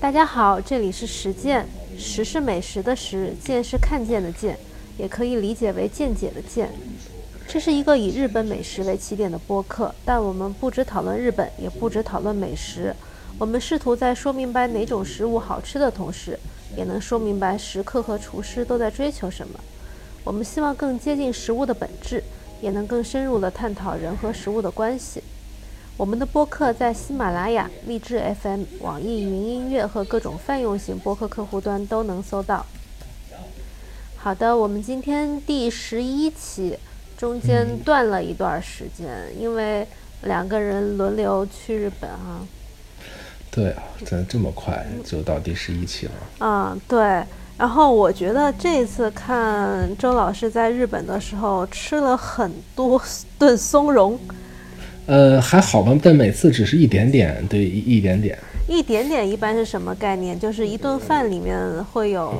大家好，这里是实践，食是美食的食，见是看见的见，也可以理解为见解的见。这是一个以日本美食为起点的播客，但我们不只讨论日本，也不只讨论美食。我们试图在说明白哪种食物好吃的同时，也能说明白食客和厨师都在追求什么。我们希望更接近食物的本质，也能更深入地探讨人和食物的关系。我们的播客在喜马拉雅、荔枝 FM、网易云音乐和各种泛用型播客客户端都能搜到。好的，我们今天第十一期，中间断了一段时间，因为两个人轮流去日本啊。对啊，怎么这么快就到第十一期了？嗯，对。然后我觉得这次看周老师在日本的时候吃了很多顿松茸，呃，还好吧，但每次只是一点点，对，一一点点。一点点一般是什么概念？就是一顿饭里面会有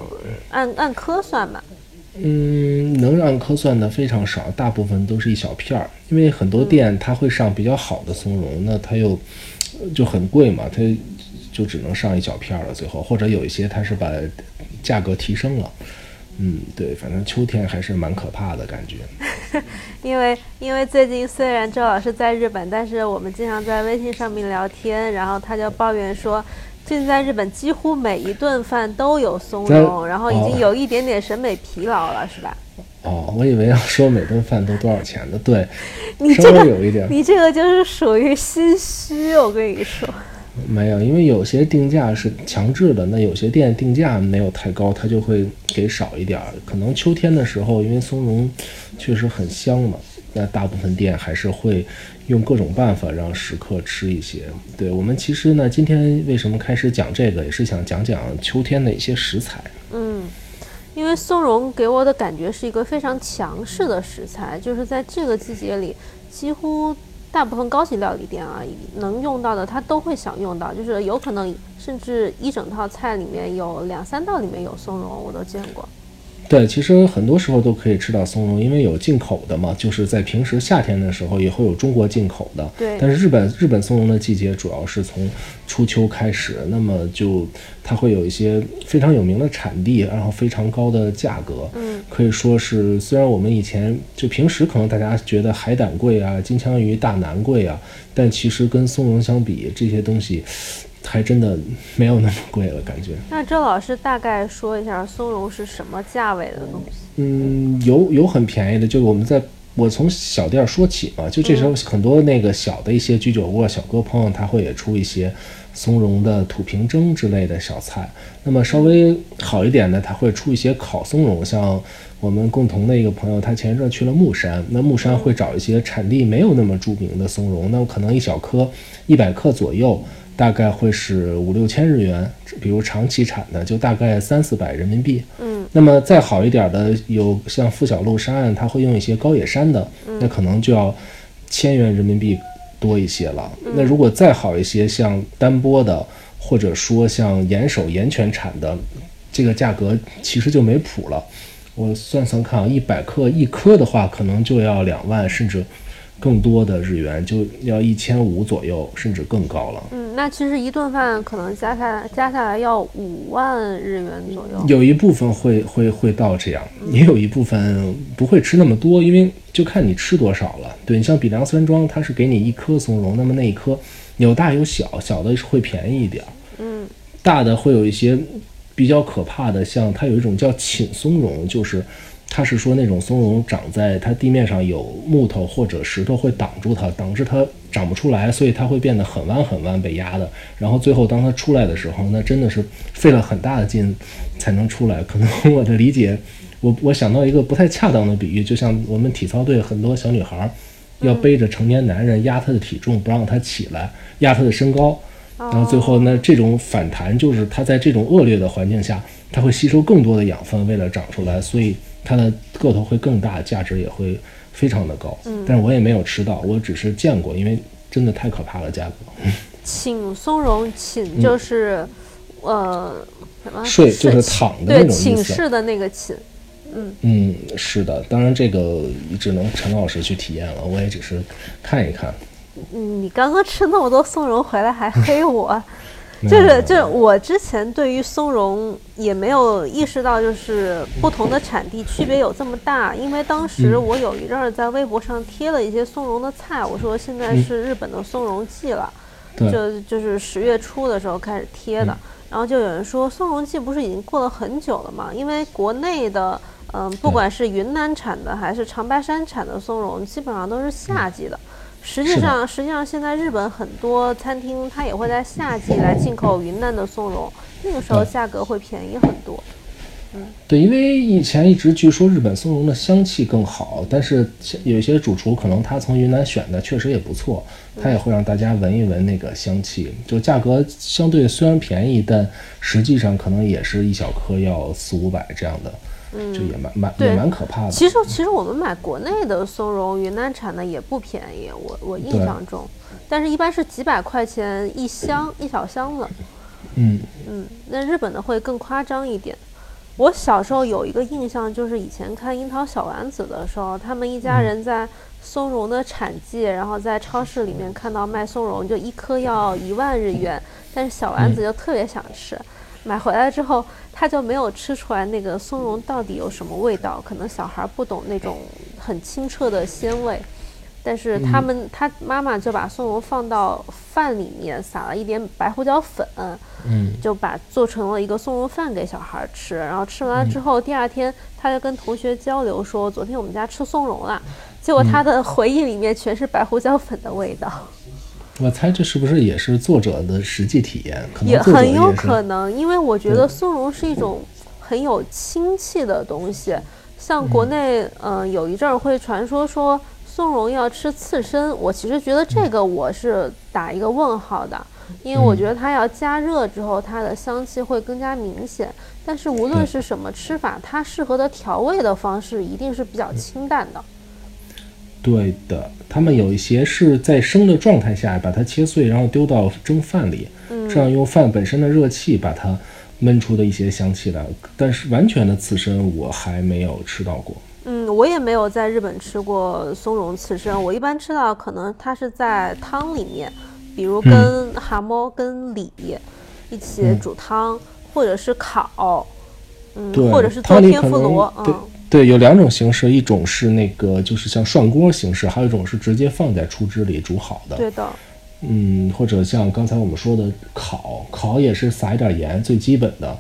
按按颗算吧？嗯，能按颗算的非常少，大部分都是一小片儿，因为很多店它会上比较好的松茸，那它又就很贵嘛，它就只能上一小片儿了，最后或者有一些它是把。价格提升了，嗯，对，反正秋天还是蛮可怕的感觉。因为因为最近虽然周老师在日本，但是我们经常在微信上面聊天，然后他就抱怨说，最近在日本几乎每一顿饭都有松茸，然后已经有一点点审美疲劳了，是吧？哦，我以为要说每顿饭都多少钱的，对，你这个有一点，你这个就是属于心虚，我跟你说。没有，因为有些定价是强制的，那有些店定价没有太高，它就会给少一点儿。可能秋天的时候，因为松茸确实很香嘛，那大部分店还是会用各种办法让食客吃一些。对我们其实呢，今天为什么开始讲这个，也是想讲讲秋天的一些食材。嗯，因为松茸给我的感觉是一个非常强势的食材，就是在这个季节里几乎。大部分高级料理店啊，能用到的他都会想用到，就是有可能甚至一整套菜里面有两三道里面有松茸，我都见过。对，其实很多时候都可以吃到松茸，因为有进口的嘛。就是在平时夏天的时候也会有中国进口的。对。但是日本日本松茸的季节主要是从初秋开始，那么就它会有一些非常有名的产地，然后非常高的价格。嗯。可以说是，虽然我们以前就平时可能大家觉得海胆贵啊，金枪鱼、大南贵啊，但其实跟松茸相比，这些东西。还真的没有那么贵了，感觉。那周老师大概说一下松茸是什么价位的东西？嗯，有有很便宜的，就我们在我从小店说起嘛，就这时候很多那个小的一些居酒屋、小哥朋友他会也出一些松茸的土瓶蒸之类的小菜。那么稍微好一点的，他会出一些烤松茸，像我们共同的一个朋友，他前一阵去了木山，那木山会找一些产地没有那么著名的松茸，那可能一小颗一百克左右。大概会是五六千日元，比如长期产的就大概三四百人民币。嗯，那么再好一点的有像富小路山岸，它会用一些高野山的，那可能就要千元人民币多一些了。那如果再好一些，像丹波的，或者说像岩手岩泉产的，这个价格其实就没谱了。我算算看啊，一百克一颗的话，可能就要两万，甚至。更多的日元就要一千五左右，甚至更高了。嗯，那其实一顿饭可能加下来加下来要五万日元左右。有一部分会会会到这样，也有一部分不会吃那么多，因为就看你吃多少了。对你像比良山庄，它是给你一颗松茸，那么那一颗有大有小，小的会便宜一点。嗯，大的会有一些比较可怕的，像它有一种叫寝松茸，就是。他是说那种松茸长在它地面上有木头或者石头会挡住它，导致它长不出来，所以它会变得很弯很弯被压的。然后最后当它出来的时候，那真的是费了很大的劲才能出来。可能我的理解，我 我想到一个不太恰当的比喻，就像我们体操队很多小女孩要背着成年男人压她的体重不让她起来，压她的身高，然后最后那这种反弹就是它在这种恶劣的环境下，它会吸收更多的养分，为了长出来，所以。它的个头会更大，价值也会非常的高。嗯，但是我也没有吃到，我只是见过，因为真的太可怕了，价格。请松茸，请就是呃什么？睡就是躺的那种寝室的那个寝。嗯嗯，是的，当然这个只能陈老师去体验了，我也只是看一看。嗯，你刚刚吃那么多松茸回来还黑我。就是就是我之前对于松茸也没有意识到，就是不同的产地区别有这么大。因为当时我有一阵儿在微博上贴了一些松茸的菜，我说现在是日本的松茸季了，就就是十月初的时候开始贴的。然后就有人说松茸季不是已经过了很久了吗？因为国内的嗯，不管是云南产的还是长白山产的松茸，基本上都是夏季的。实际上，实际上现在日本很多餐厅它也会在夏季来进口云南的松茸，那个时候价格会便宜很多。嗯，对，因为以前一直据说日本松茸的香气更好，但是有些主厨可能他从云南选的确实也不错，他也会让大家闻一闻那个香气。就价格相对虽然便宜，但实际上可能也是一小颗要四五百这样的。嗯，这也蛮蛮也蛮可怕的。其实其实我们买国内的松茸，云南产的也不便宜，我我印象中，但是一般是几百块钱一箱一小箱子。嗯嗯，那日本的会更夸张一点。我小时候有一个印象，就是以前看《樱桃小丸子》的时候，他们一家人在松茸的产季，然后在超市里面看到卖松茸，就一颗要一万日元，但是小丸子就特别想吃。买回来之后，他就没有吃出来那个松茸到底有什么味道。可能小孩不懂那种很清澈的鲜味，但是他们他妈妈就把松茸放到饭里面，撒了一点白胡椒粉，嗯，就把做成了一个松茸饭给小孩吃。然后吃完了之后，第二天他就跟同学交流说：“昨天我们家吃松茸了。”结果他的回忆里面全是白胡椒粉的味道。我猜这是不是也是作者的实际体验？也很有可能，因为我觉得松茸是一种很有清气的东西。像国内，嗯，有一阵儿会传说说松茸要吃刺身，我其实觉得这个我是打一个问号的，因为我觉得它要加热之后，它的香气会更加明显。但是无论是什么吃法，它适合的调味的方式一定是比较清淡的。对的，他们有一些是在生的状态下把它切碎，然后丢到蒸饭里，这样用饭本身的热气把它焖出的一些香气来。但是完全的刺身我还没有吃到过。嗯，我也没有在日本吃过松茸刺身。我一般吃到可能它是在汤里面，比如跟蛤蟆、跟鲤一起煮汤，或者是烤，嗯，或者是做天妇罗，嗯。对，有两种形式，一种是那个就是像涮锅形式，还有一种是直接放在出汁里煮好的。对的。嗯，或者像刚才我们说的烤，烤也是撒一点盐，最基本的。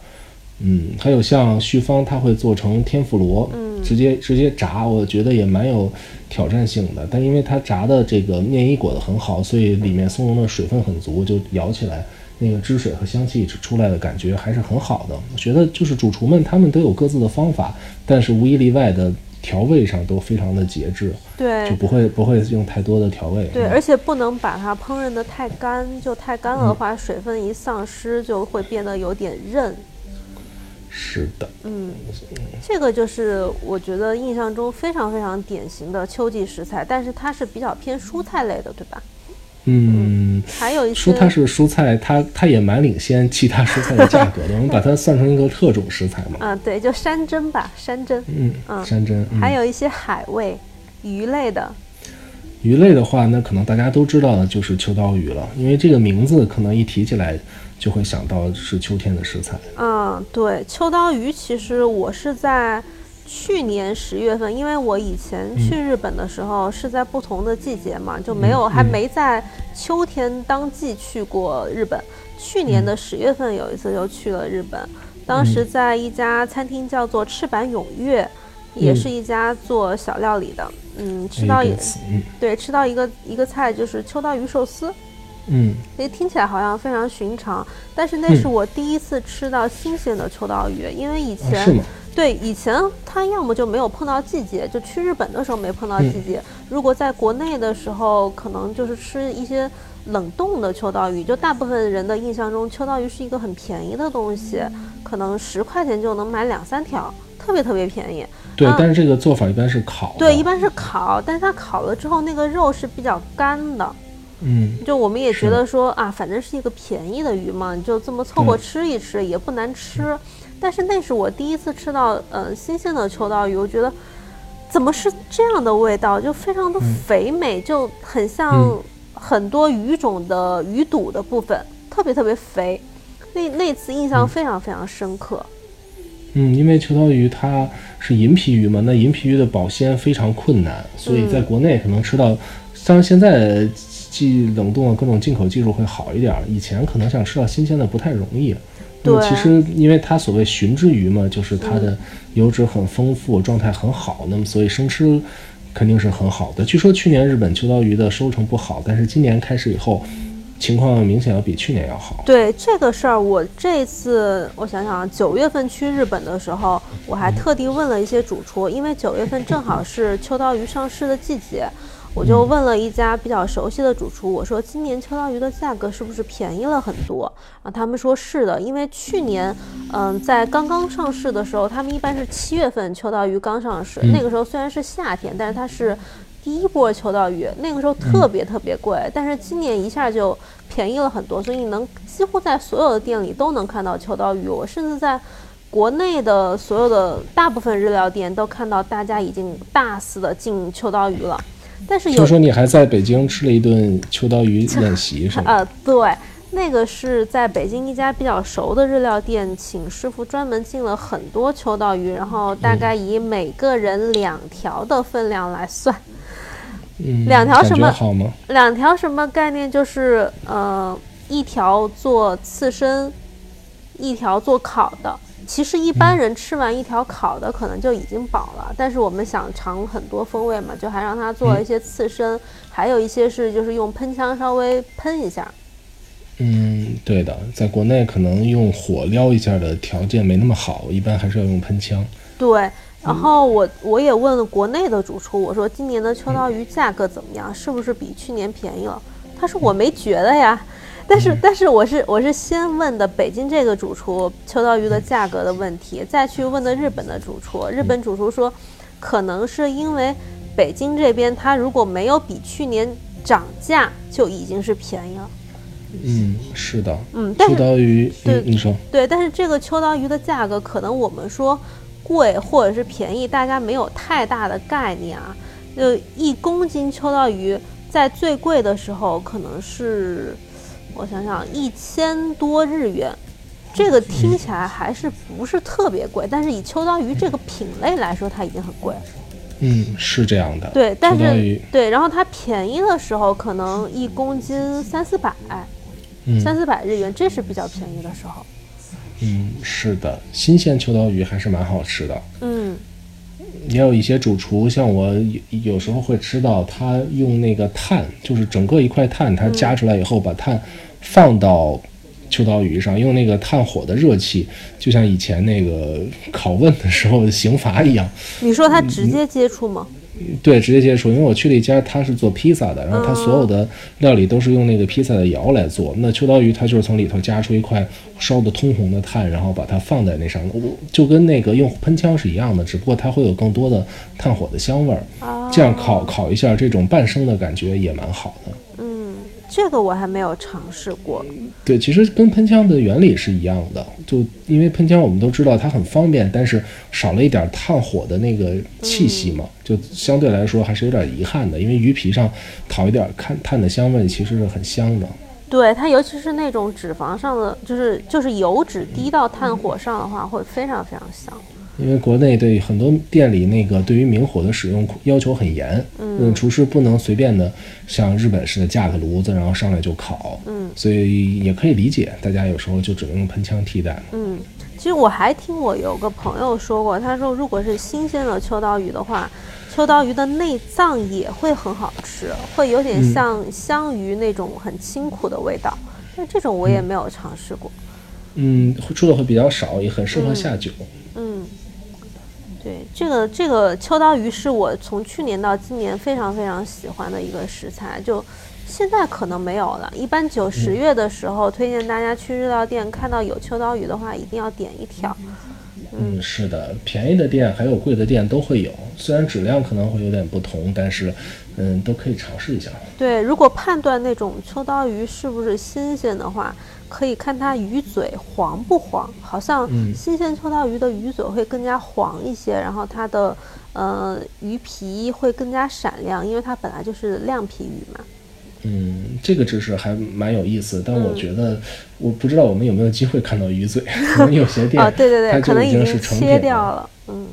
嗯，还有像旭芳，他会做成天妇罗，嗯，直接直接炸，我觉得也蛮有挑战性的。但因为它炸的这个面衣裹得很好，所以里面松茸的水分很足，就咬起来。那个汁水和香气出来的感觉还是很好的。我觉得就是主厨们他们都有各自的方法，但是无一例外的调味上都非常的节制，对，就不会不会用太多的调味。对，而且不能把它烹饪的太干，就太干了的话，水分一丧失就会变得有点韧。是的，嗯，这个就是我觉得印象中非常非常典型的秋季食材，但是它是比较偏蔬菜类的，对吧？嗯，还有一说它是蔬菜，它它也蛮领先其他蔬菜的价格的。我们把它算成一个特种食材嘛。啊，对，就山珍吧，山珍。嗯嗯，山珍。还有一些海味、鱼类的。鱼类的话，那可能大家都知道的就是秋刀鱼了，因为这个名字可能一提起来就会想到是秋天的食材。嗯，对，秋刀鱼其实我是在。去年十月份，因为我以前去日本的时候是在不同的季节嘛，就没有还没在秋天当季去过日本。去年的十月份有一次就去了日本，当时在一家餐厅叫做赤坂永月，也是一家做小料理的。嗯，吃到一对吃到一个一个菜就是秋刀鱼寿司。嗯，诶，听起来好像非常寻常，但是那是我第一次吃到新鲜的秋刀鱼，因为以前。对，以前它要么就没有碰到季节，就去日本的时候没碰到季节。如果在国内的时候，可能就是吃一些冷冻的秋刀鱼。就大部分人的印象中，秋刀鱼是一个很便宜的东西，可能十块钱就能买两三条，特别特别便宜。对，但是这个做法一般是烤。对，一般是烤，但是它烤了之后，那个肉是比较干的。嗯，就我们也觉得说啊，反正是一个便宜的鱼嘛，你就这么凑合吃一吃，也不难吃。但是那是我第一次吃到，呃，新鲜的秋刀鱼，我觉得怎么是这样的味道，就非常的肥美，就很像很多鱼种的鱼肚的部分，特别特别肥。那那次印象非常非常深刻。嗯，因为秋刀鱼它是银皮鱼嘛，那银皮鱼的保鲜非常困难，所以在国内可能吃到，当然现在既冷冻各种进口技术会好一点，以前可能想吃到新鲜的不太容易。那么，其实因为它所谓鲟之鱼嘛，就是它的油脂很丰富，状态很好，那么所以生吃肯定是很好的。据说去年日本秋刀鱼的收成不好，但是今年开始以后。情况明显要比去年要好。对这个事儿，我这次我想想，九月份去日本的时候，我还特地问了一些主厨，因为九月份正好是秋刀鱼上市的季节，我就问了一家比较熟悉的主厨，我说今年秋刀鱼的价格是不是便宜了很多？啊，他们说是的，因为去年，嗯，在刚刚上市的时候，他们一般是七月份秋刀鱼刚上市，那个时候虽然是夏天，但是它是。第一波秋刀鱼那个时候特别特别贵，但是今年一下就便宜了很多，所以你能几乎在所有的店里都能看到秋刀鱼。我甚至在国内的所有的大部分日料店都看到大家已经大肆的进秋刀鱼了。但是有说你还在北京吃了一顿秋刀鱼宴席是吗？呃，对，那个是在北京一家比较熟的日料店，请师傅专门进了很多秋刀鱼，然后大概以每个人两条的分量来算。两条什么？两条什么概念？就是呃，一条做刺身，一条做烤的。其实一般人吃完一条烤的，可能就已经饱了。但是我们想尝很多风味嘛，就还让他做了一些刺身，还有一些是就是用喷枪稍微喷一下。嗯，对的，在国内可能用火撩一下的条件没那么好，一般还是要用喷枪。对。然后我我也问了国内的主厨，我说今年的秋刀鱼价格怎么样？是不是比去年便宜了？他说我没觉得呀，但是但是我是我是先问的北京这个主厨秋刀鱼的价格的问题，再去问的日本的主厨。日本主厨说，可能是因为北京这边它如果没有比去年涨价，就已经是便宜了。嗯，是的。嗯，秋刀鱼，对，你说对，但是这个秋刀鱼的价格，可能我们说。贵或者是便宜，大家没有太大的概念啊。就一公斤秋刀鱼，在最贵的时候可能是，我想想，一千多日元。这个听起来还是不是特别贵，但是以秋刀鱼这个品类来说，它已经很贵了。嗯，是这样的。对，但是对，然后它便宜的时候，可能一公斤三四百，三四百日元，这是比较便宜的时候。嗯，是的，新鲜秋刀鱼还是蛮好吃的。嗯，也有一些主厨，像我有有时候会吃到他用那个炭，就是整个一块炭，他夹出来以后，把炭放到秋刀鱼上，用那个炭火的热气，就像以前那个拷问的时候刑罚一样。你说他直接接触吗？对，直接接触，因为我去了一家，他是做披萨的，然后他所有的料理都是用那个披萨的窑来做。那秋刀鱼，它就是从里头夹出一块烧的通红的炭，然后把它放在那上，就跟那个用喷枪是一样的，只不过它会有更多的炭火的香味儿。这样烤烤一下，这种半生的感觉也蛮好的。这个我还没有尝试过。对，其实跟喷枪的原理是一样的，就因为喷枪我们都知道它很方便，但是少了一点炭火的那个气息嘛，就相对来说还是有点遗憾的。因为鱼皮上烤一点炭炭的香味，其实是很香的。对它，尤其是那种脂肪上的，就是就是油脂滴到炭火上的话，会非常非常香。因为国内对很多店里那个对于明火的使用要求很严，嗯，厨师不能随便的像日本似的架个炉子然后上来就烤，嗯，所以也可以理解，大家有时候就只能用喷枪替代。嗯，其实我还听我有个朋友说过，他说如果是新鲜的秋刀鱼的话，秋刀鱼的内脏也会很好吃，会有点像香鱼那种很清苦的味道，但这种我也没有尝试过。嗯，出的会比较少，也很适合下酒。嗯。对，这个这个秋刀鱼是我从去年到今年非常非常喜欢的一个食材，就现在可能没有了。一般九十月的时候，推荐大家去日料店看到有秋刀鱼的话，一定要点一条。嗯，是的，便宜的店还有贵的店都会有，虽然质量可能会有点不同，但是嗯，都可以尝试一下。对，如果判断那种秋刀鱼是不是新鲜的话。可以看它鱼嘴黄不黄，好像新鲜秋刀鱼的鱼嘴会更加黄一些，然后它的呃鱼皮会更加闪亮，因为它本来就是亮皮鱼嘛。嗯，这个知识还蛮有意思，但我觉得我不知道我们有没有机会看到鱼嘴，可能有些店哦，对对对，可能已经是切掉了，嗯。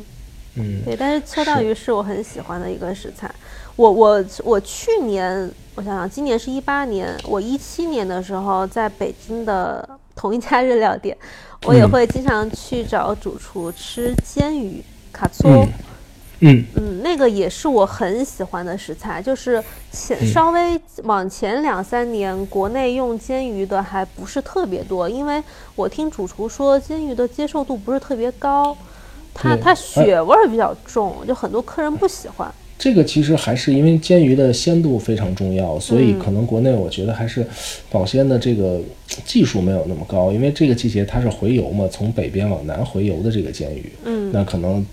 嗯，对，但是秋刀鱼是我很喜欢的一个食材。我我我去年我想想，今年是一八年，我一七年的时候在北京的同一家日料店，我也会经常去找主厨吃煎鱼卡搓。嗯嗯，那个也是我很喜欢的食材，就是前稍微往前两三年，国内用煎鱼的还不是特别多，因为我听主厨说煎鱼的接受度不是特别高，它它血味儿比较重，就很多客人不喜欢。这个其实还是因为煎鱼的鲜度非常重要，所以可能国内我觉得还是保鲜的这个技术没有那么高，因为这个季节它是回游嘛，从北边往南回游的这个煎鱼，嗯，那可能。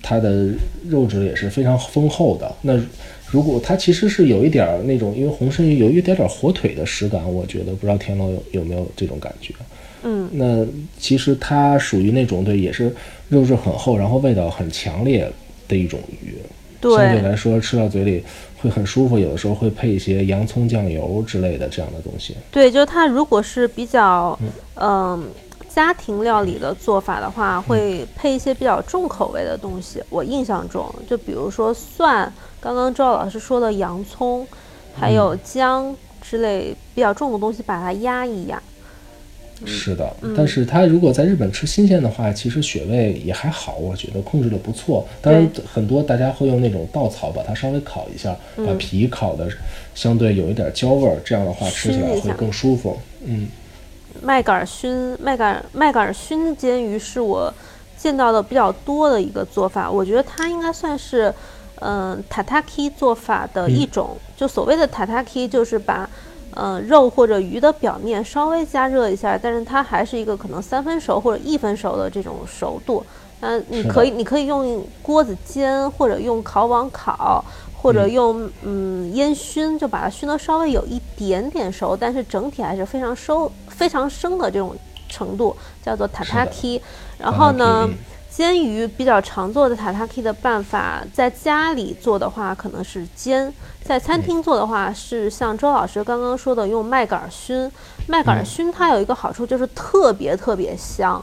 它的肉质也是非常丰厚的。那如果它其实是有一点儿那种，因为红参鱼有一点点火腿的食感，我觉得不知道田螺有有没有这种感觉。嗯，那其实它属于那种对，也是肉质很厚，然后味道很强烈的一种鱼。对，相对来说吃到嘴里会很舒服，有的时候会配一些洋葱酱油之类的这样的东西。对，就是它如果是比较嗯。家庭料理的做法的话，会配一些比较重口味的东西。我印象中，就比如说蒜，刚刚赵老师说的洋葱，还有姜之类比较重的东西，把它压一压。是的，但是它如果在日本吃新鲜的话，其实血味也还好，我觉得控制的不错。当然，很多大家会用那种稻草把它稍微烤一下，把皮烤的相对有一点焦味儿，这样的话吃起来会更舒服。嗯。麦秆熏麦秆麦秆熏煎鱼是我见到的比较多的一个做法，我觉得它应该算是嗯 tataki 做法的一种。就所谓的 tataki，就是把嗯肉或者鱼的表面稍微加热一下，但是它还是一个可能三分熟或者一分熟的这种熟度。嗯，你可以你可以用锅子煎，或者用烤网烤。或者用嗯烟熏，就把它熏得稍微有一点点熟，但是整体还是非常收非常生的这种程度，叫做塔塔 k 然后呢，煎鱼比较常做的塔塔 k 的办法，在家里做的话可能是煎，在餐厅做的话是像周老师刚刚说的用麦秆熏。麦秆熏它有一个好处就是特别特别香，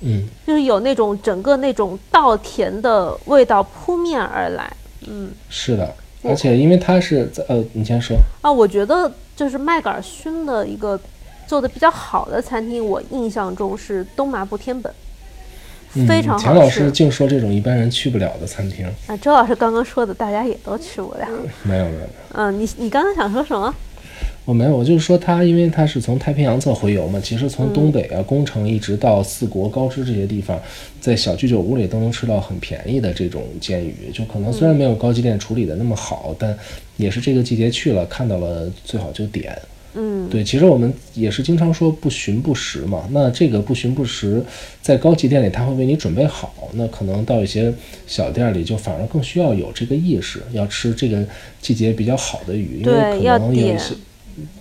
嗯，就是有那种整个那种稻田的味道扑面而来。嗯，是的，而且因为它是在呃，你先说。啊，我觉得就是麦秆熏的一个做的比较好的餐厅，我印象中是东麻布天本，非常好吃。钱老师净说这种一般人去不了的餐厅啊，周老师刚刚说的大家也都去不了，没有没有，嗯，你你刚刚想说什么？我没有，我就是说他，因为他是从太平洋侧回游嘛，其实从东北啊、宫城一直到四国、高知这些地方，在小居酒屋里都能吃到很便宜的这种煎鱼。就可能虽然没有高级店处理的那么好，但也是这个季节去了看到了，最好就点。嗯，对，其实我们也是经常说不寻不食嘛。那这个不寻不食，在高级店里他会为你准备好，那可能到一些小店里就反而更需要有这个意识，要吃这个季节比较好的鱼，因为可能有一些。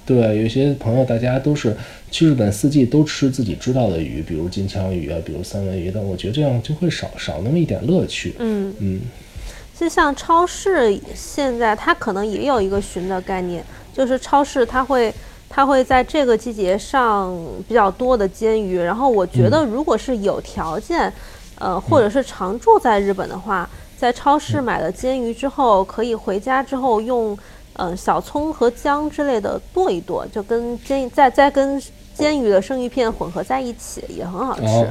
对，有些朋友大家都是去日本四季都吃自己知道的鱼，比如金枪鱼啊，比如三文鱼的。我觉得这样就会少少那么一点乐趣。嗯嗯，就像超市现在它可能也有一个寻的概念，就是超市它会它会在这个季节上比较多的煎鱼。然后我觉得如果是有条件，呃，或者是常住在日本的话，在超市买了煎鱼之后，可以回家之后用。嗯，小葱和姜之类的剁一剁，就跟煎再再跟煎鱼的生鱼片混合在一起，也很好吃。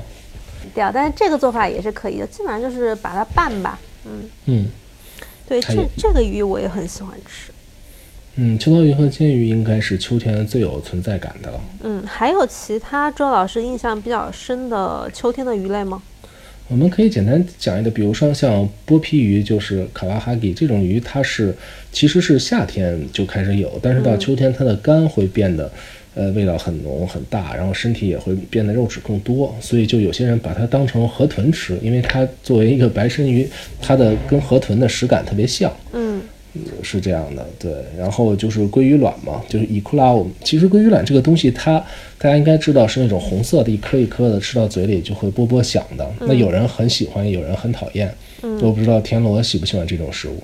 对啊，但是这个做法也是可以的，基本上就是把它拌吧。嗯嗯，对，这这个鱼我也很喜欢吃。嗯，秋刀鱼和煎鱼应该是秋天最有存在感的了。嗯，还有其他周老师印象比较深的秋天的鱼类吗？我们可以简单讲一个，比如说像剥皮鱼，就是卡拉哈吉这种鱼，它是其实是夏天就开始有，但是到秋天它的肝会变得，呃，味道很浓很大，然后身体也会变得肉质更多，所以就有些人把它当成河豚吃，因为它作为一个白身鱼，它的跟河豚的食感特别像。嗯。是这样的，对，然后就是鲑鱼卵嘛，就是伊库拉。我们其实鲑鱼卵这个东西，它大家应该知道是那种红色的，一颗一颗的，吃到嘴里就会啵啵响的。那有人很喜欢，有人很讨厌。我不知道田螺喜不喜欢这种食物。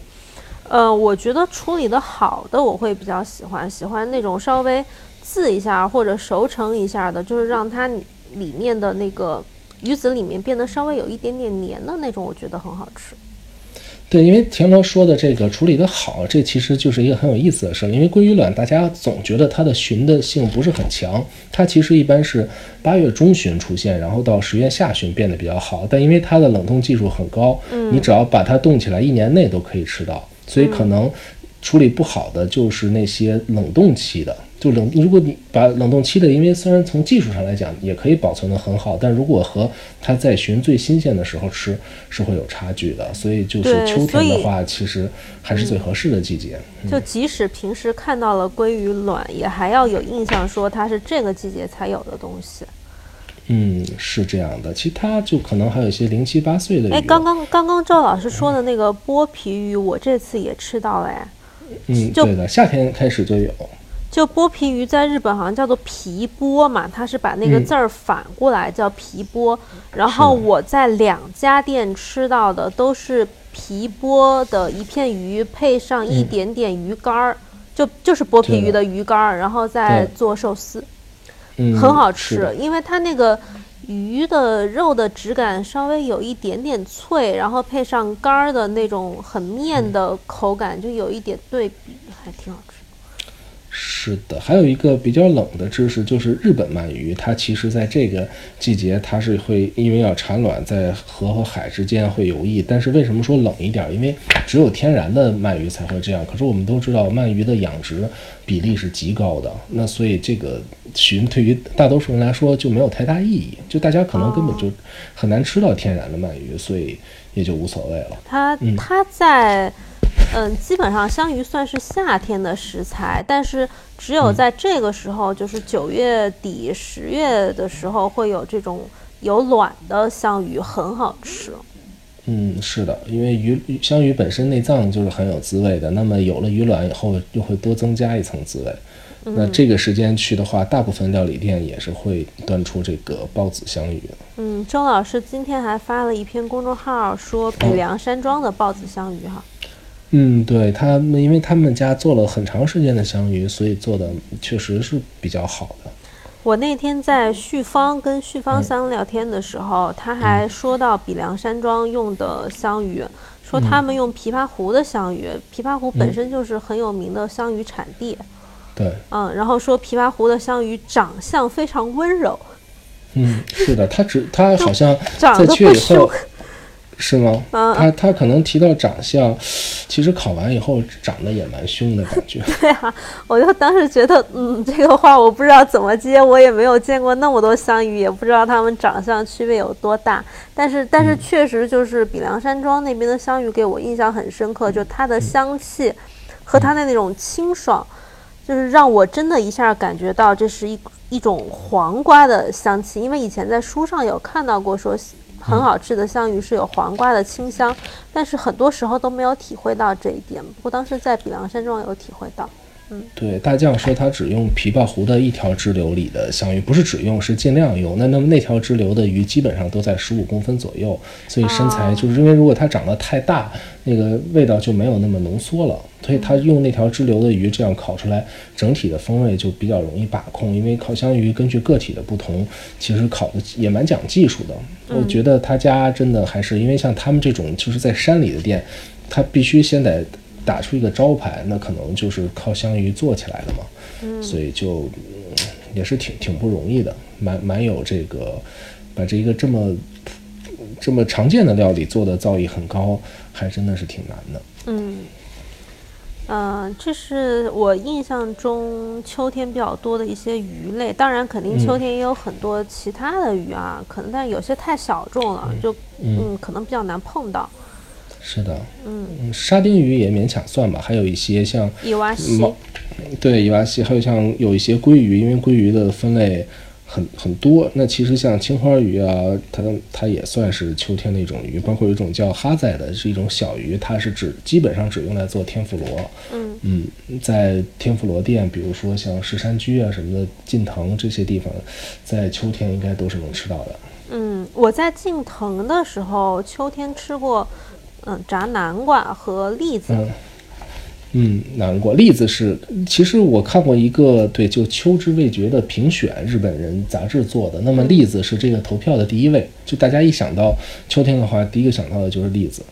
呃，我觉得处理的好的我会比较喜欢，喜欢那种稍微渍一下或者熟成一下的，就是让它里面的那个鱼子里面变得稍微有一点点黏的那种，我觉得很好吃。对，因为田螺说的这个处理的好，这其实就是一个很有意思的事儿。因为鲑鱼卵，大家总觉得它的旬的性不是很强，它其实一般是八月中旬出现，然后到十月下旬变得比较好。但因为它的冷冻技术很高，你只要把它冻起来，一年内都可以吃到，所以可能处理不好的就是那些冷冻期的。就冷，如果你把冷冻期的，因为虽然从技术上来讲也可以保存的很好，但如果和它在寻最新鲜的时候吃是会有差距的，所以就是秋天的话，其实还是最合适的季节。就即使平时看到了鲑鱼卵，也还要有印象说它是这个季节才有的东西。嗯，是这样的，其他就可能还有一些零七八碎的鱼。哎，刚刚刚刚赵老师说的那个剥皮鱼，我这次也吃到了哎。嗯，对的，夏天开始就有。就剥皮鱼在日本好像叫做皮剥嘛，它是把那个字儿反过来叫皮剥。然后我在两家店吃到的都是皮剥的一片鱼，配上一点点鱼干儿，就就是剥皮鱼的鱼干儿，然后再做寿司，很好吃。因为它那个鱼的肉的质感稍微有一点点脆，然后配上干儿的那种很面的口感，就有一点对比，还挺好吃。是的，还有一个比较冷的知识，就是日本鳗鱼，它其实在这个季节，它是会因为要产卵，在河和海之间会游弋。但是为什么说冷一点？因为只有天然的鳗鱼才会这样。可是我们都知道，鳗鱼的养殖比例是极高的，那所以这个鲟对于大多数人来说就没有太大意义，就大家可能根本就很难吃到天然的鳗鱼，所以也就无所谓了。它它在。基本上香鱼算是夏天的食材，但是只有在这个时候，就是九月底十月的时候，会有这种有卵的香鱼，很好吃。嗯，是的，因为鱼香鱼本身内脏就是很有滋味的，那么有了鱼卵以后，又会多增加一层滋味。那这个时间去的话，大部分料理店也是会端出这个孢子香鱼。嗯，周老师今天还发了一篇公众号，说北凉山庄的孢子香鱼哈。嗯，对他们，因为他们家做了很长时间的香鱼，所以做的确实是比较好的。我那天在旭芳跟旭芳三聊天的时候，他还说到比梁山庄用的香鱼，说他们用琵琶湖的香鱼，琵琶湖本身就是很有名的香鱼产地。对，嗯，然后说琵琶湖的香鱼长相非常温柔。嗯，是的，他只他好像在去以后。是吗？他他可能提到长相，其实考完以后长得也蛮凶的感觉。对啊，我就当时觉得，嗯，这个话我不知道怎么接，我也没有见过那么多香芋，也不知道他们长相区别有多大。但是，但是确实就是比梁山庄那边的香芋给我印象很深刻，就它的香气和它的那种清爽，就是让我真的一下感觉到这是一一种黄瓜的香气，因为以前在书上有看到过说。很好吃的香鱼是有黄瓜的清香，但是很多时候都没有体会到这一点。不过当时在比梁山庄有体会到。嗯，对，大将说他只用琵琶湖的一条支流里的香鱼，不是只用，是尽量用。那那么那条支流的鱼基本上都在十五公分左右，所以身材就是因为如果它长得太大，那个味道就没有那么浓缩了。所以他用那条支流的鱼这样烤出来，整体的风味就比较容易把控。因为烤香鱼根据个体的不同，其实烤的也蛮讲技术的。我觉得他家真的还是因为像他们这种就是在山里的店，他必须先得。打出一个招牌，那可能就是靠香鱼做起来的嘛，嗯。所以就也是挺挺不容易的，蛮蛮有这个把这一个这么这么常见的料理做的造诣很高，还真的是挺难的。嗯，嗯，这是我印象中秋天比较多的一些鱼类，当然肯定秋天也有很多其他的鱼啊，可能但有些太小众了，就嗯可能比较难碰到。是的，嗯，沙丁鱼也勉强算吧，还有一些像伊瓦西，对，伊瓦西，还有像有一些鲑鱼，因为鲑鱼的分类很很多。那其实像青花鱼啊，它它也算是秋天的一种鱼，包括有一种叫哈仔的，是一种小鱼，它是只基本上只用来做天妇罗。嗯嗯，在天妇罗店，比如说像石山居啊什么的，近藤这些地方，在秋天应该都是能吃到的。嗯，我在近藤的时候，秋天吃过。嗯，炸南瓜和栗子，嗯，南瓜。栗子是，其实我看过一个对，就秋之味觉的评选，日本人杂志做的。那么栗子是这个投票的第一位，就大家一想到秋天的话，第一个想到的就是栗子。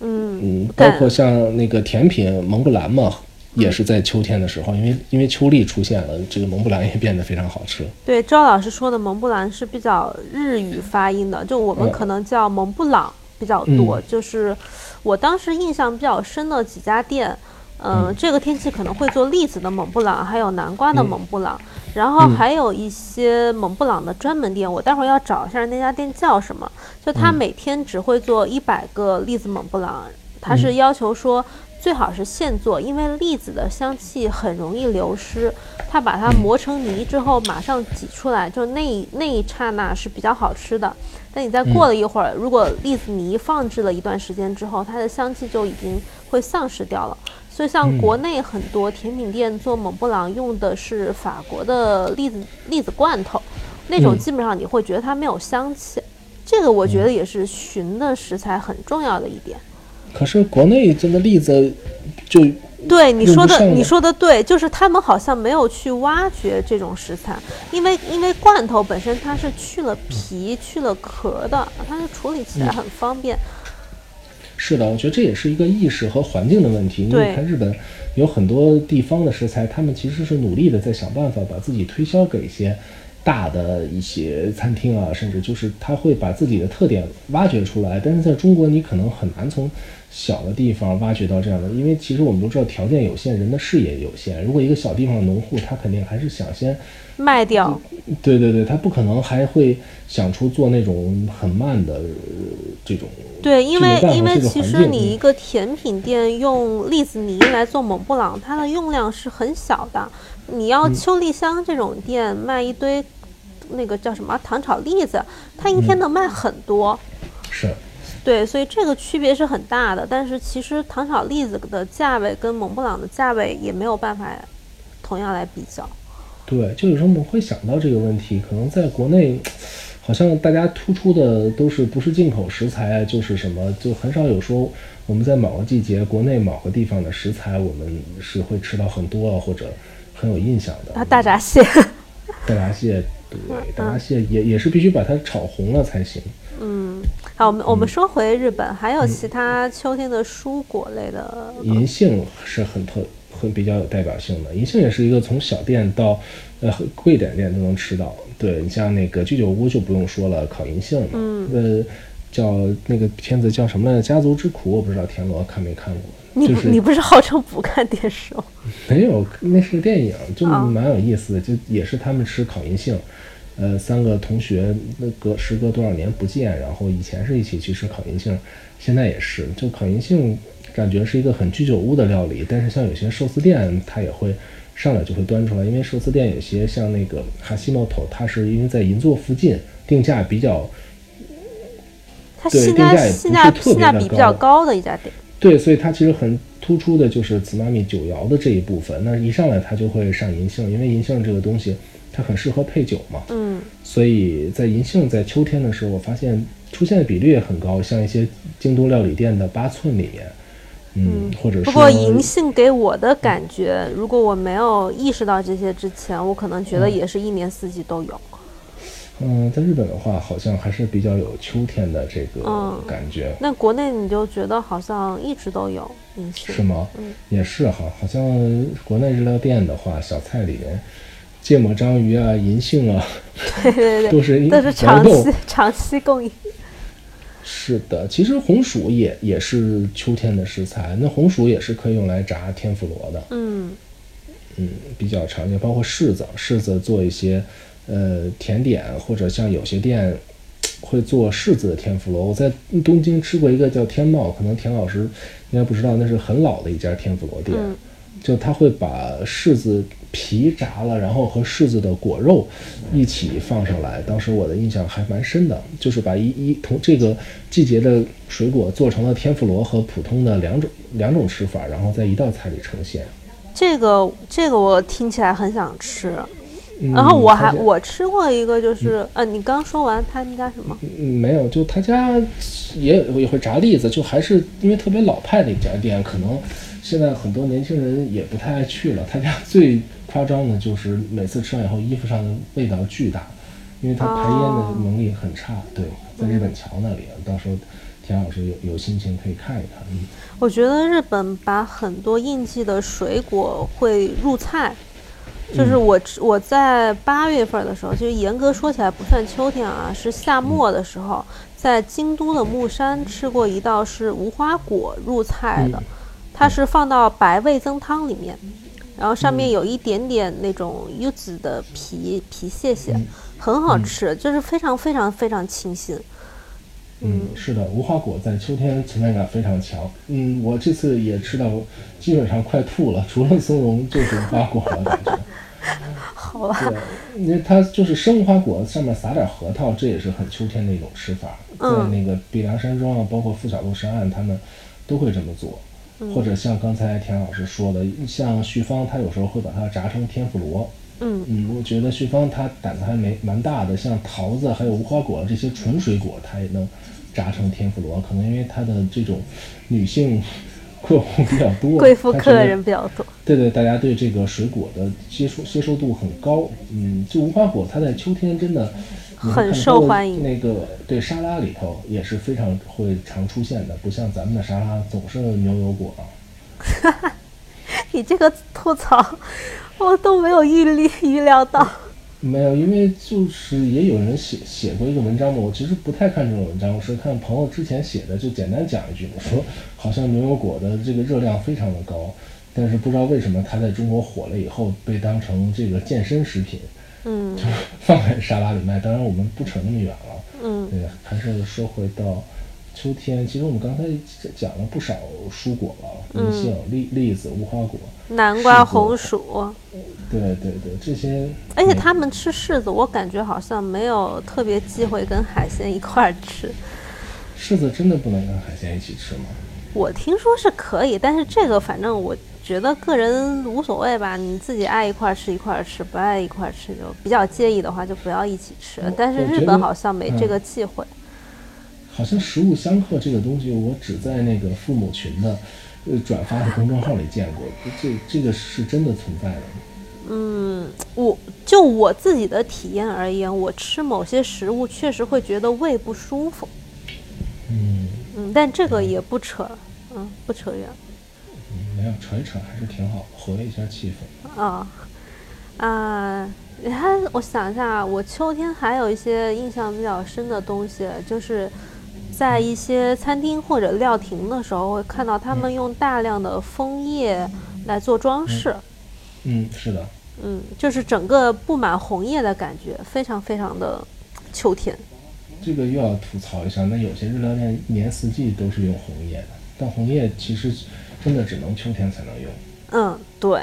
嗯嗯，包括像那个甜品蒙布兰嘛，也是在秋天的时候，因为因为秋栗出现了，这个蒙布兰也变得非常好吃。对，赵老师说的蒙布兰是比较日语发音的，就我们可能叫蒙布朗比较多。就是我当时印象比较深的几家店。嗯，这个天气可能会做栗子的蒙布朗，还有南瓜的蒙布朗，然后还有一些蒙布朗的专门店，我待会儿要找一下那家店叫什么。就他每天只会做一百个栗子蒙布朗，他是要求说最好是现做，因为栗子的香气很容易流失。它把它磨成泥之后，马上挤出来，就那那一刹那是比较好吃的。但你再过了一会儿，如果栗子泥放置了一段时间之后，它的香气就已经会丧失掉了。所以，像国内很多甜品店做蒙布朗用的是法国的栗子栗子罐头，那种基本上你会觉得它没有香气。这个我觉得也是寻的食材很重要的一点。可是国内这个例子就对你说的，你说的对，就是他们好像没有去挖掘这种食材，因为因为罐头本身它是去了皮、去了壳的，它处理起来很方便。是的，我觉得这也是一个意识和环境的问题。因为你看日本有很多地方的食材，他们其实是努力的在想办法把自己推销给一些大的一些餐厅啊，甚至就是他会把自己的特点挖掘出来。但是在中国，你可能很难从小的地方挖掘到这样的，因为其实我们都知道条件有限，人的视野有限。如果一个小地方的农户，他肯定还是想先。卖掉，对对对，他不可能还会想出做那种很慢的这种。对，因为因为其实你一个甜品店用栗子泥来做蒙布朗，它的用量是很小的。你要秋栗香这种店卖一堆那个叫什么糖炒栗子，它一天能卖很多。是。对，所以这个区别是很大的。但是其实糖炒栗子的价位跟蒙布朗的价位也没有办法同样来比较。对，就有时候我们会想到这个问题，可能在国内，好像大家突出的都是不是进口食材，就是什么，就很少有说我们在某个季节，国内某个地方的食材，我们是会吃到很多啊，或者很有印象的。啊，大闸蟹。大闸蟹，对，大闸蟹也也是必须把它炒红了才行。嗯，好，我们我们说回日本，还有其他秋天的蔬果类的。银杏是很特。很比较有代表性的银杏也是一个从小店到呃贵点店都能吃到。对你像那个居酒屋就不用说了，烤银杏，嗯，呃，叫那个片子叫什么来着？家族之苦，我不知道田螺看没看过。你你不是号称不看电视吗？没有，那是电影，就蛮有意思的，就也是他们吃烤银杏。呃，三个同学那隔时隔多少年不见，然后以前是一起去吃烤银杏，现在也是，就烤银杏。感觉是一个很居酒屋的料理，但是像有些寿司店，它也会上来就会端出来，因为寿司店有些像那个哈西莫头，它是因为在银座附近，定价比较，它性价性价性价比比较高的一家店。对，所以它其实很突出的就是紫妈咪九窑的这一部分。那一上来它就会上银杏，因为银杏这个东西它很适合配酒嘛。嗯。所以在银杏在秋天的时候，我发现出现的比率也很高，像一些京都料理店的八寸里面。嗯，或者不过银杏给我的感觉，如果我没有意识到这些之前，我可能觉得也是一年四季都有。嗯，在日本的话，好像还是比较有秋天的这个感觉。那国内你就觉得好像一直都有银杏，是吗？嗯，也是哈，好像国内日料店的话，小菜里面芥末章鱼啊、银杏啊，对对对，都是都是长期 长期供应。是的，其实红薯也也是秋天的食材。那红薯也是可以用来炸天妇罗的。嗯嗯，比较常见，包括柿子，柿子做一些呃甜点，或者像有些店会做柿子的天妇罗。我在东京吃过一个叫天茂，可能田老师应该不知道，那是很老的一家天妇罗店。就他会把柿子皮炸了，然后和柿子的果肉一起放上来。当时我的印象还蛮深的，就是把一一同这个季节的水果做成了天妇罗和普通的两种两种吃法，然后在一道菜里呈现。这个这个我听起来很想吃。然后我还我吃过一个，就是呃，你刚说完他们家什么？嗯，没有，就他家也也会炸栗子，就还是因为特别老派的一家店，可能。现在很多年轻人也不太爱去了。他家最夸张的就是每次吃完以后，衣服上的味道巨大，因为它排烟的能力很差。对，在日本桥那里，到时候田老师有有心情可以看一看。嗯，我觉得日本把很多应季的水果会入菜，就是我我在八月份的时候，其实严格说起来不算秋天啊，是夏末的时候，在京都的木山吃过一道是无花果入菜的，它是放到白味增汤里面，然后上面有一点点那种柚子的皮皮屑屑，很好吃，就是非常非常非常清新。嗯，是的，无花果在秋天存在感非常强。嗯，我这次也吃到，基本上快吐了，除了松茸就是无花果了，感觉。好吧。对，因为它就是生无花果，上面撒点核桃，这也是很秋天的一种吃法。在那个碧凉山庄啊，包括富小路山岸，他们都会这么做。或者像刚才田老师说的，像旭芳，他有时候会把它炸成天妇罗。嗯嗯，我觉得旭芳他胆子还没蛮大的，像桃子还有无花果这些纯水果，他也能炸成天妇罗。可能因为他的这种女性 客户比较多，贵妇客人比较多。对对，大家对这个水果的接受接受度很高。嗯，就无花果，它在秋天真的很受欢迎。那个对沙拉里头也是非常会常出现的，不像咱们的沙拉总是牛油果。哈哈，你这个吐槽。我都没有预力预料到，没有，因为就是也有人写写过一个文章嘛。我其实不太看这种文章，我是看朋友之前写的，就简单讲一句，我说好像牛油果的这个热量非常的高，但是不知道为什么它在中国火了以后被当成这个健身食品，嗯，就放在沙拉里卖。当然我们不扯那么远了，嗯，对，还是说回到。秋天，其实我们刚才讲了不少蔬果了，银杏、栗栗子、无花果、南瓜、红薯。对对对，这些。而且他们吃柿子，我感觉好像没有特别忌讳跟海鲜一块儿吃。柿子真的不能跟海鲜一起吃吗？我听说是可以，但是这个反正我觉得个人无所谓吧，你自己爱一块吃一块吃，不爱一块吃就比较介意的话就不要一起吃。但是日本好像没这个忌讳。好像食物相克这个东西，我只在那个父母群的呃转发的公众号里见过，这这个是真的存在的。嗯，我就我自己的体验而言，我吃某些食物确实会觉得胃不舒服。嗯嗯，但这个也不扯，嗯，不扯远。嗯，没有扯一扯还是挺好，活跃一下气氛。啊啊，你看，我想一下，我秋天还有一些印象比较深的东西，就是。在一些餐厅或者料亭的时候，会看到他们用大量的枫叶来做装饰。嗯，是的。嗯，就是整个布满红叶的感觉，非常非常的秋天。这个又要吐槽一下，那有些日料店一年四季都是用红叶的，但红叶其实真的只能秋天才能用。嗯，对。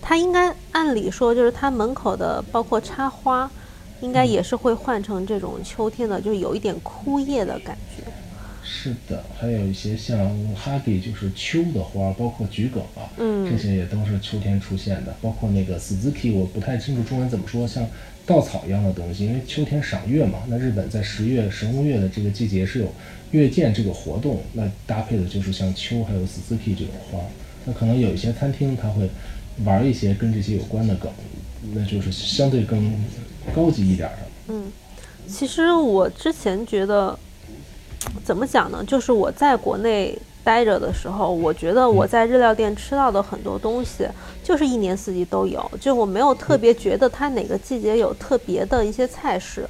它应该按理说，就是它门口的包括插花。应该也是会换成这种秋天的，就是有一点枯叶的感觉。是的，还有一些像哈迪，就是秋的花，包括桔梗啊，嗯，这些也都是秋天出现的。包括那个 suzuki，我不太清楚中文怎么说，像稻草一样的东西，因为秋天赏月嘛。那日本在十月神户月的这个季节是有月见这个活动，那搭配的就是像秋还有 suzuki 这种花。那可能有一些餐厅他会玩一些跟这些有关的梗，那就是相对更。高级一点的，嗯，其实我之前觉得，怎么讲呢？就是我在国内待着的时候，我觉得我在日料店吃到的很多东西，就是一年四季都有，就我没有特别觉得它哪个季节有特别的一些菜式。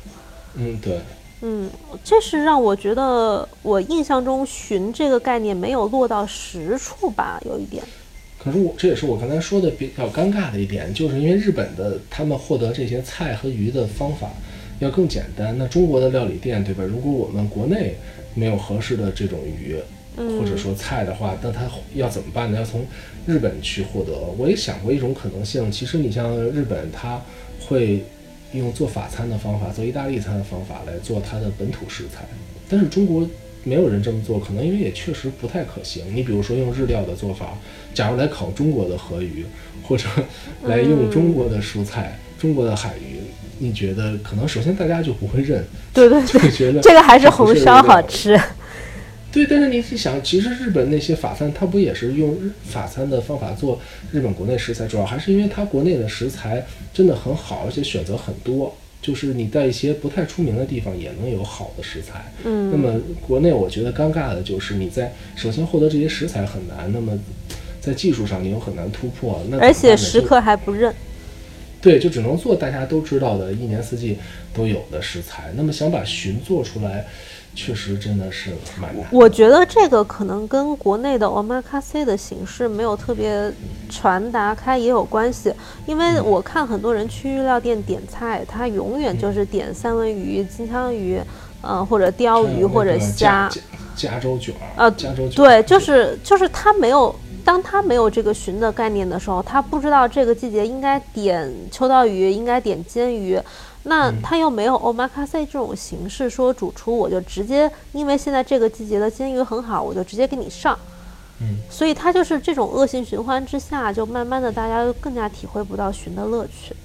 嗯，对，嗯，这是让我觉得我印象中寻这个概念没有落到实处吧，有一点。可是我这也是我刚才说的比较尴尬的一点，就是因为日本的他们获得这些菜和鱼的方法要更简单。那中国的料理店，对吧？如果我们国内没有合适的这种鱼，或者说菜的话，那他要怎么办呢？要从日本去获得。我也想过一种可能性，其实你像日本，他会用做法餐的方法，做意大利餐的方法来做它的本土食材，但是中国。没有人这么做，可能因为也确实不太可行。你比如说用日料的做法，假如来烤中国的河鱼，或者来用中国的蔬菜、中国的海鱼，你觉得可能首先大家就不会认，对对对，觉得这个还是红烧好吃。对，但是你想，其实日本那些法餐，它不也是用日法餐的方法做日本国内食材？主要还是因为它国内的食材真的很好，而且选择很多。就是你在一些不太出名的地方也能有好的食材。嗯，那么国内我觉得尴尬的就是你在首先获得这些食材很难，那么在技术上你又很难突破。那而且食客还不认。对，就只能做大家都知道的一年四季都有的食材。那么想把鲟做出来。确实真的是蛮难。我觉得这个可能跟国内的 omakase 的形式没有特别传达开也有关系，因为我看很多人去日料店点菜，他永远就是点三文鱼、金枪鱼，嗯，或者鲷鱼或者虾。加州卷儿啊，加州卷对，就是就是他没有，当他没有这个鲟的概念的时候，他不知道这个季节应该点秋刀鱼，应该点煎鱼。那他又没有 omakase 这种形式，说主厨我就直接，因为现在这个季节的煎鱼很好，我就直接给你上。嗯，所以它就是这种恶性循环之下，就慢慢的大家更加体会不到寻的乐趣。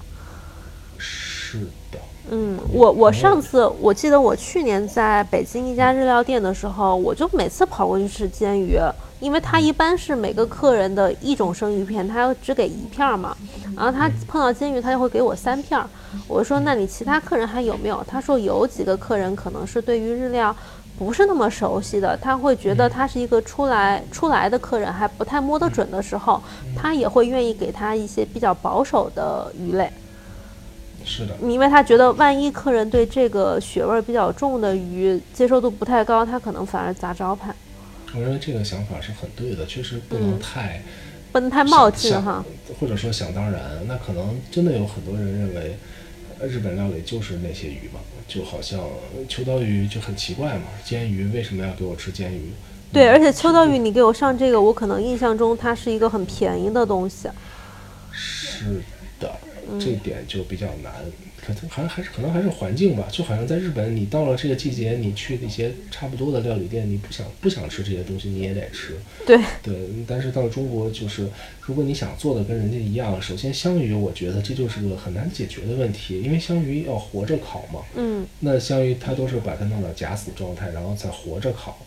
是的。嗯，我我上次我记得我去年在北京一家日料店的时候，我就每次跑过去吃煎鱼。因为他一般是每个客人的一种生鱼片，他要只给一片嘛，然后他碰到煎鱼，他就会给我三片。我说，那你其他客人还有没有？他说有几个客人可能是对于日料不是那么熟悉的，他会觉得他是一个出来出来的客人，还不太摸得准的时候，他也会愿意给他一些比较保守的鱼类。是的，因为他觉得万一客人对这个血味比较重的鱼接受度不太高，他可能反而砸招牌。我认为这个想法是很对的，确实不能太，不能太冒进哈，或者说想当然。那可能真的有很多人认为，日本料理就是那些鱼嘛，就好像秋刀鱼就很奇怪嘛，煎鱼为什么要给我吃煎鱼？对，而且秋刀鱼你给我上这个，我可能印象中它是一个很便宜的东西。是的，这点就比较难。可能还还是可能还是环境吧，就好像在日本，你到了这个季节，你去那些差不多的料理店，你不想不想吃这些东西，你也得吃。对对，但是到了中国，就是如果你想做的跟人家一样，首先香鱼，我觉得这就是个很难解决的问题，因为香鱼要活着烤嘛。嗯。那香鱼它都是把它弄到假死状态，然后再活着烤。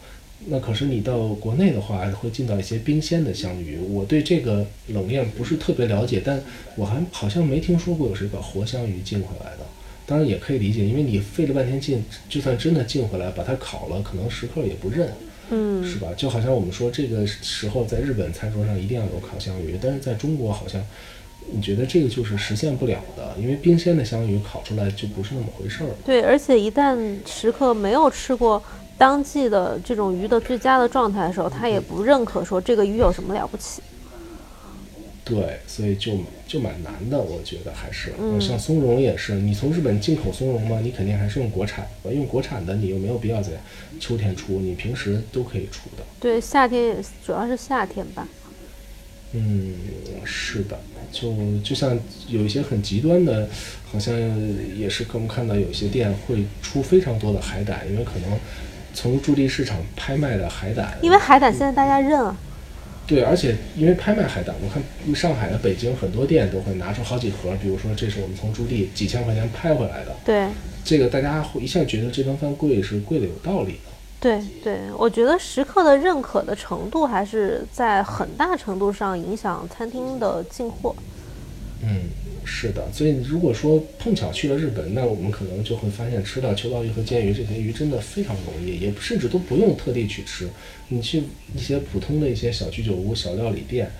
那可是你到国内的话，会进到一些冰鲜的香鱼。我对这个冷链不是特别了解，但我还好像没听说过有谁把活香鱼进回来的。当然也可以理解，因为你费了半天劲，就算真的进回来把它烤了，可能食客也不认，嗯，是吧？就好像我们说这个时候在日本餐桌上一定要有烤香鱼，但是在中国好像你觉得这个就是实现不了的，因为冰鲜的香鱼烤出来就不是那么回事儿。对，而且一旦食客没有吃过。当季的这种鱼的最佳的状态的时候，他也不认可说这个鱼有什么了不起。对，所以就就蛮难的，我觉得还是。嗯。像松茸也是，你从日本进口松茸嘛，你肯定还是用国产的，用国产的你又没有必要在秋天出，你平时都可以出的。对，夏天也主要是夏天吧。嗯，是的，就就像有一些很极端的，好像也是我们看到有些店会出非常多的海胆，因为可能。从驻地市场拍卖的海胆，因为海胆现在大家认啊。对，而且因为拍卖海胆，我看上海的、北京很多店都会拿出好几盒，比如说这是我们从驻地几千块钱拍回来的。对，这个大家会一下觉得这顿饭贵是贵的有道理的。对对，我觉得食客的认可的程度还是在很大程度上影响餐厅的进货。嗯。是的，所以如果说碰巧去了日本，那我们可能就会发现吃到秋刀鱼和煎鱼这些鱼真的非常容易，也甚至都不用特地去吃。你去一些普通的一些小居酒屋、小料理店，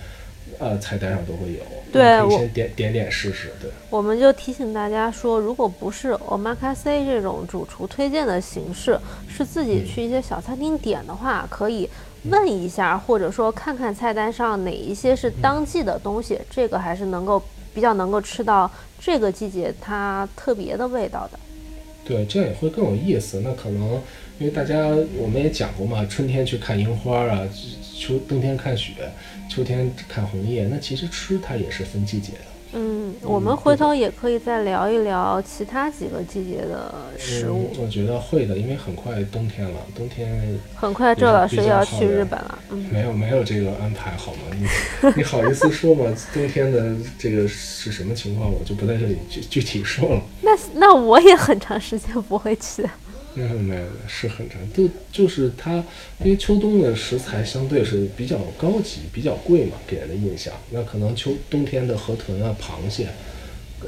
呃，菜单上都会有。对，我先点点点试试。对，我们就提醒大家说，如果不是 omakase 这种主厨推荐的形式，是自己去一些小餐厅点的话，可以问一下，或者说看看菜单上哪一些是当季的东西，这个还是能够。比较能够吃到这个季节它特别的味道的，对，这样也会更有意思。那可能因为大家我们也讲过嘛，春天去看樱花啊，秋冬天看雪，秋天看红叶，那其实吃它也是分季节的。嗯，我们回头也可以再聊一聊其他几个季节的食物。我觉得会的，因为很快冬天了，冬天很快周老师要去日本了。嗯，没有没有这个安排好吗？你你好意思说吗？冬天的这个是什么情况，我就不在这里具具体说了。那那我也很长时间不会去。没有没有，是很长，就就是它，因为秋冬的食材相对是比较高级、比较贵嘛，给人的印象。那可能秋冬天的河豚啊、螃蟹，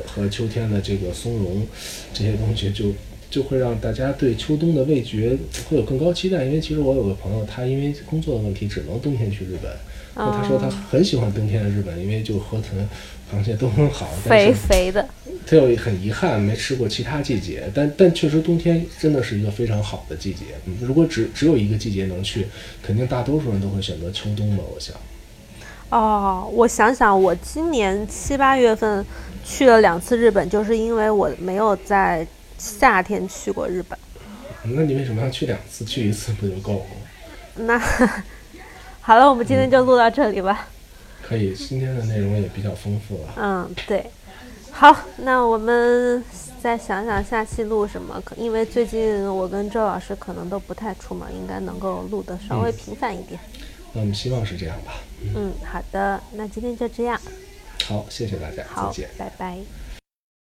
和秋天的这个松茸这些东西，就就会让大家对秋冬的味觉会有更高期待。因为其实我有个朋友，他因为工作的问题，只能冬天去日本。那他说他很喜欢冬天的日本，因为就河豚、螃蟹都很好，但肥肥的。他又很遗憾没吃过其他季节，但但确实冬天真的是一个非常好的季节。嗯，如果只只有一个季节能去，肯定大多数人都会选择秋冬吧，我想。哦，我想想，我今年七八月份去了两次日本，就是因为我没有在夏天去过日本。那你为什么要去两次？去一次不就够了？那好了，我们今天就录到这里吧。可以，今天的内容也比较丰富了。嗯，对。好，那我们再想想下期录什么。可因为最近我跟周老师可能都不太出门，应该能够录得稍微频繁一点。那我们希望是这样吧。嗯，好的，那今天就这样。好，谢谢大家，好再见。，拜拜。